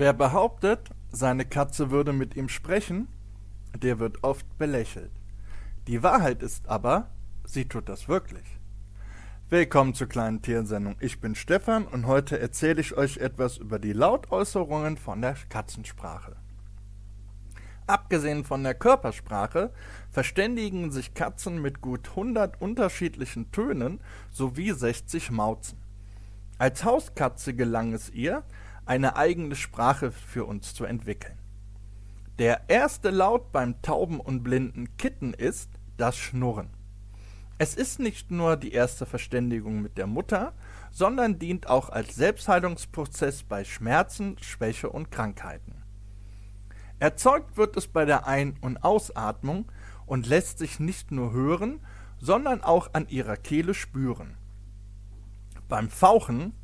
Wer behauptet, seine Katze würde mit ihm sprechen, der wird oft belächelt. Die Wahrheit ist aber, sie tut das wirklich. Willkommen zur kleinen Tiersendung. Ich bin Stefan und heute erzähle ich euch etwas über die Lautäußerungen von der Katzensprache. Abgesehen von der Körpersprache verständigen sich Katzen mit gut 100 unterschiedlichen Tönen sowie 60 Mauzen. Als Hauskatze gelang es ihr, eine eigene Sprache für uns zu entwickeln. Der erste Laut beim tauben und blinden Kitten ist das Schnurren. Es ist nicht nur die erste Verständigung mit der Mutter, sondern dient auch als Selbstheilungsprozess bei Schmerzen, Schwäche und Krankheiten. Erzeugt wird es bei der Ein- und Ausatmung und lässt sich nicht nur hören, sondern auch an ihrer Kehle spüren. Beim Fauchen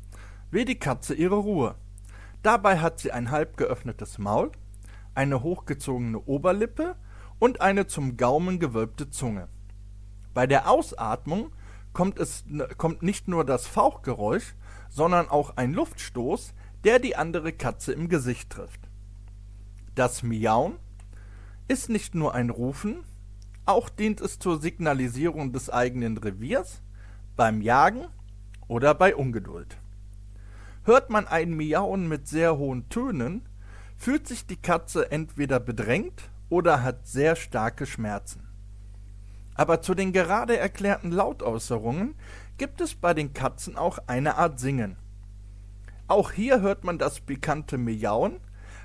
will die Katze ihre Ruhe. Dabei hat sie ein halb geöffnetes Maul, eine hochgezogene Oberlippe und eine zum Gaumen gewölbte Zunge. Bei der Ausatmung kommt, es, kommt nicht nur das Fauchgeräusch, sondern auch ein Luftstoß, der die andere Katze im Gesicht trifft. Das Miauen ist nicht nur ein Rufen, auch dient es zur Signalisierung des eigenen Reviers, beim Jagen oder bei Ungeduld. Hört man ein Miauen mit sehr hohen Tönen, fühlt sich die Katze entweder bedrängt oder hat sehr starke Schmerzen. Aber zu den gerade erklärten Lautäußerungen gibt es bei den Katzen auch eine Art Singen. Auch hier hört man das bekannte Miauen,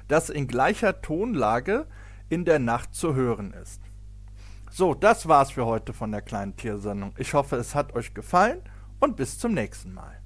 das in gleicher Tonlage in der Nacht zu hören ist. So, das war's für heute von der kleinen Tiersendung. Ich hoffe, es hat euch gefallen und bis zum nächsten Mal.